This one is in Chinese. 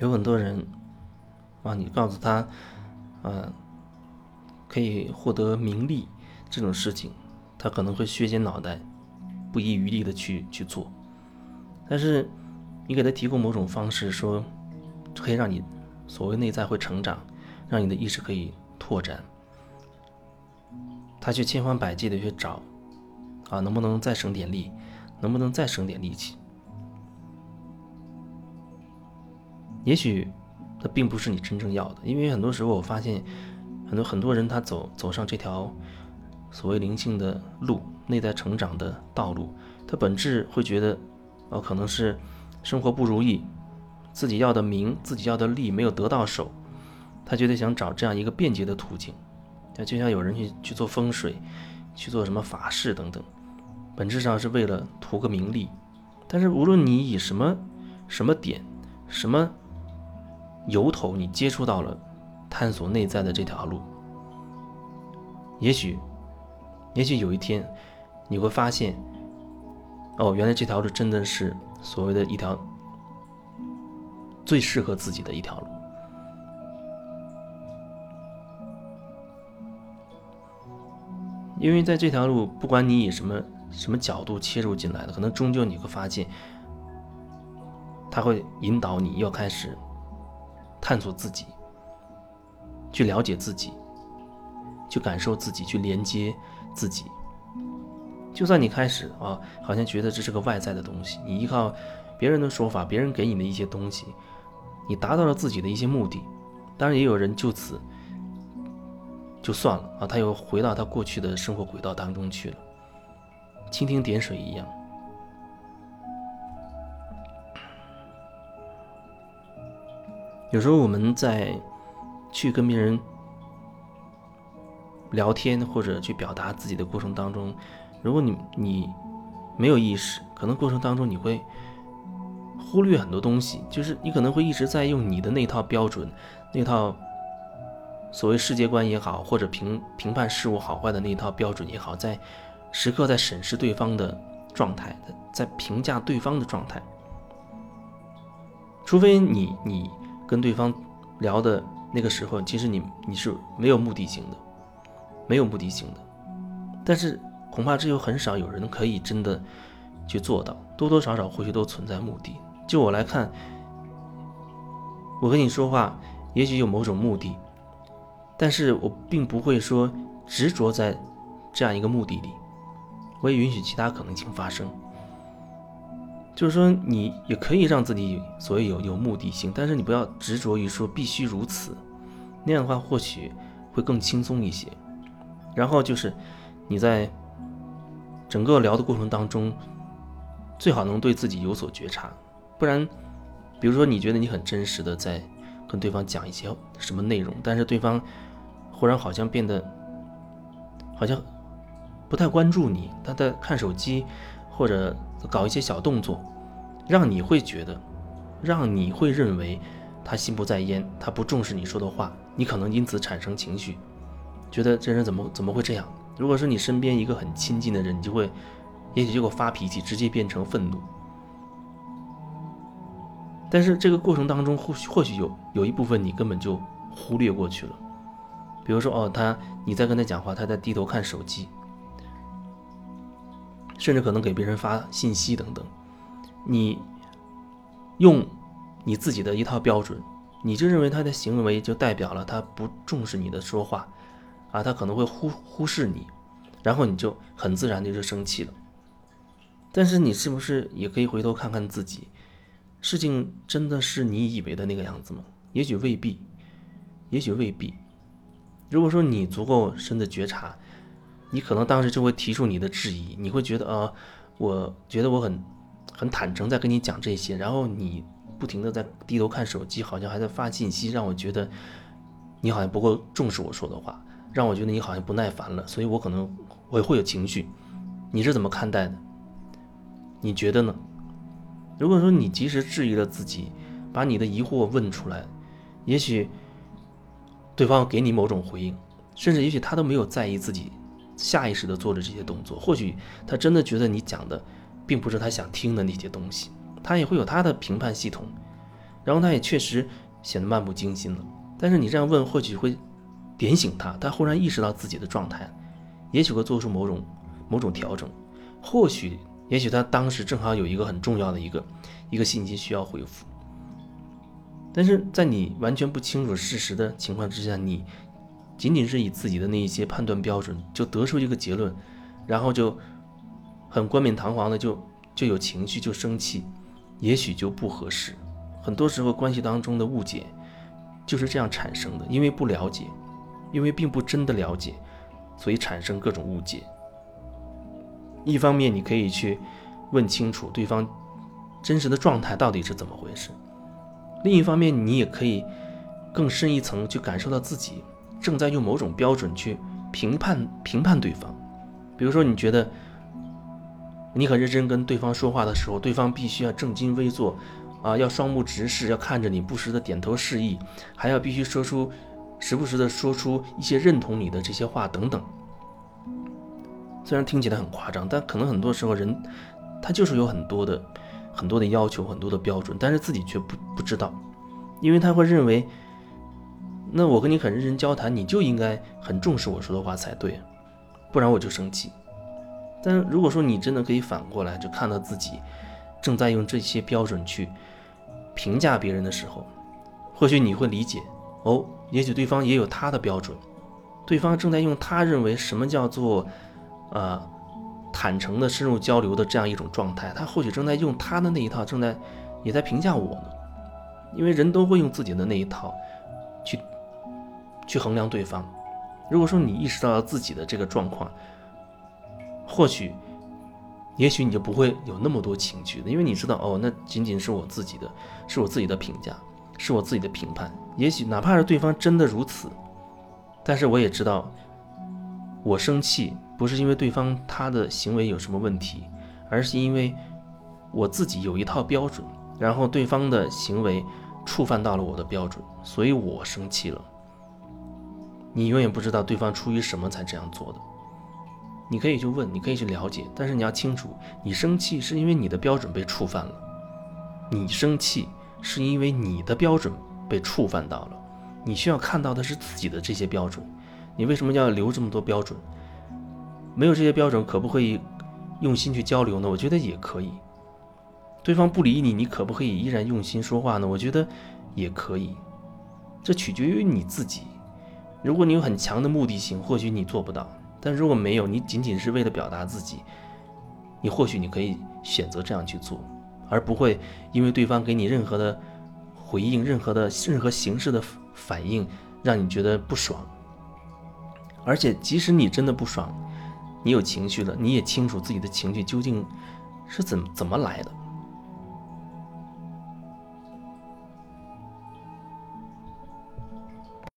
有很多人啊，你告诉他，呃，可以获得名利这种事情，他可能会削尖脑袋，不遗余力的去去做。但是你给他提供某种方式，说可以让你所谓内在会成长，让你的意识可以拓展，他却千方百计的去找，啊，能不能再省点力，能不能再省点力气？也许，它并不是你真正要的，因为很多时候我发现，很多很多人他走走上这条所谓灵性的路、内在成长的道路，他本质会觉得，哦，可能是生活不如意，自己要的名、自己要的利没有得到手，他觉得想找这样一个便捷的途径，那就像有人去去做风水，去做什么法事等等，本质上是为了图个名利。但是无论你以什么什么点、什么。由头，你接触到了探索内在的这条路，也许，也许有一天，你会发现，哦，原来这条路真的是所谓的一条最适合自己的一条路，因为在这条路，不管你以什么什么角度切入进来的，可能终究你会发现，他会引导你要开始。探索自己，去了解自己，去感受自己，去连接自己。就算你开始啊，好像觉得这是个外在的东西，你依靠别人的说法，别人给你的一些东西，你达到了自己的一些目的。当然，也有人就此就算了啊，他又回到他过去的生活轨道当中去了，蜻蜓点水一样。有时候我们在去跟别人聊天或者去表达自己的过程当中，如果你你没有意识，可能过程当中你会忽略很多东西，就是你可能会一直在用你的那套标准、那套所谓世界观也好，或者评评判事物好坏的那套标准也好，在时刻在审视对方的状态，在评价对方的状态，除非你你。跟对方聊的那个时候，其实你你是没有目的性的，没有目的性的。但是恐怕只有很少有人可以真的去做到，多多少少或许都存在目的。就我来看，我跟你说话也许有某种目的，但是我并不会说执着在这样一个目的里，我也允许其他可能性发生。就是说，你也可以让自己所谓有有目的性，但是你不要执着于说必须如此，那样的话或许会更轻松一些。然后就是你在整个聊的过程当中，最好能对自己有所觉察，不然，比如说你觉得你很真实的在跟对方讲一些什么内容，但是对方忽然好像变得好像不太关注你，他在看手机或者。搞一些小动作，让你会觉得，让你会认为他心不在焉，他不重视你说的话，你可能因此产生情绪，觉得这人怎么怎么会这样？如果是你身边一个很亲近的人，你就会，也许就会发脾气，直接变成愤怒。但是这个过程当中，或许或许有有一部分你根本就忽略过去了，比如说哦，他你在跟他讲话，他在低头看手机。甚至可能给别人发信息等等，你用你自己的一套标准，你就认为他的行为就代表了他不重视你的说话，啊，他可能会忽忽视你，然后你就很自然的就生气了。但是你是不是也可以回头看看自己，事情真的是你以为的那个样子吗？也许未必，也许未必。如果说你足够深的觉察。你可能当时就会提出你的质疑，你会觉得啊，我觉得我很很坦诚在跟你讲这些，然后你不停的在低头看手机，好像还在发信息，让我觉得你好像不够重视我说的话，让我觉得你好像不耐烦了，所以我可能我也会有情绪。你是怎么看待的？你觉得呢？如果说你及时质疑了自己，把你的疑惑问出来，也许对方给你某种回应，甚至也许他都没有在意自己。下意识的做着这些动作，或许他真的觉得你讲的，并不是他想听的那些东西，他也会有他的评判系统。然后他也确实显得漫不经心了。但是你这样问，或许会点醒他，他忽然意识到自己的状态，也许会做出某种某种调整。或许，也许他当时正好有一个很重要的一个一个信息需要回复。但是在你完全不清楚事实的情况之下，你仅仅是以自己的那一些判断标准就得出一个结论，然后就很冠冕堂皇的就就有情绪就生气，也许就不合适。很多时候关系当中的误解就是这样产生的，因为不了解，因为并不真的了解，所以产生各种误解。一方面你可以去问清楚对方真实的状态到底是怎么回事。另一方面，你也可以更深一层去感受到自己正在用某种标准去评判评判对方。比如说，你觉得你很认真跟对方说话的时候，对方必须要正襟危坐，啊，要双目直视，要看着你，不时的点头示意，还要必须说出时不时的说出一些认同你的这些话等等。虽然听起来很夸张，但可能很多时候人他就是有很多的。很多的要求，很多的标准，但是自己却不不知道，因为他会认为，那我跟你很认真交谈，你就应该很重视我说的话才对，不然我就生气。但如果说你真的可以反过来，就看到自己正在用这些标准去评价别人的时候，或许你会理解，哦，也许对方也有他的标准，对方正在用他认为什么叫做，呃。坦诚的深入交流的这样一种状态，他或许正在用他的那一套，正在也在评价我呢。因为人都会用自己的那一套去去衡量对方。如果说你意识到了自己的这个状况，或许也许你就不会有那么多情绪的，因为你知道哦，那仅仅是我自己的，是我自己的评价，是我自己的评判。也许哪怕是对方真的如此，但是我也知道，我生气。不是因为对方他的行为有什么问题，而是因为我自己有一套标准，然后对方的行为触犯到了我的标准，所以我生气了。你永远不知道对方出于什么才这样做的，你可以去问，你可以去了解，但是你要清楚，你生气是因为你的标准被触犯了，你生气是因为你的标准被触犯到了，你需要看到的是自己的这些标准，你为什么要留这么多标准？没有这些标准，可不可以用心去交流呢？我觉得也可以。对方不理你，你可不可以依然用心说话呢？我觉得也可以。这取决于你自己。如果你有很强的目的性，或许你做不到；但如果没有，你仅仅是为了表达自己，你或许你可以选择这样去做，而不会因为对方给你任何的回应、任何的任何形式的反应，让你觉得不爽。而且，即使你真的不爽，你有情绪了，你也清楚自己的情绪究竟是怎怎么来的。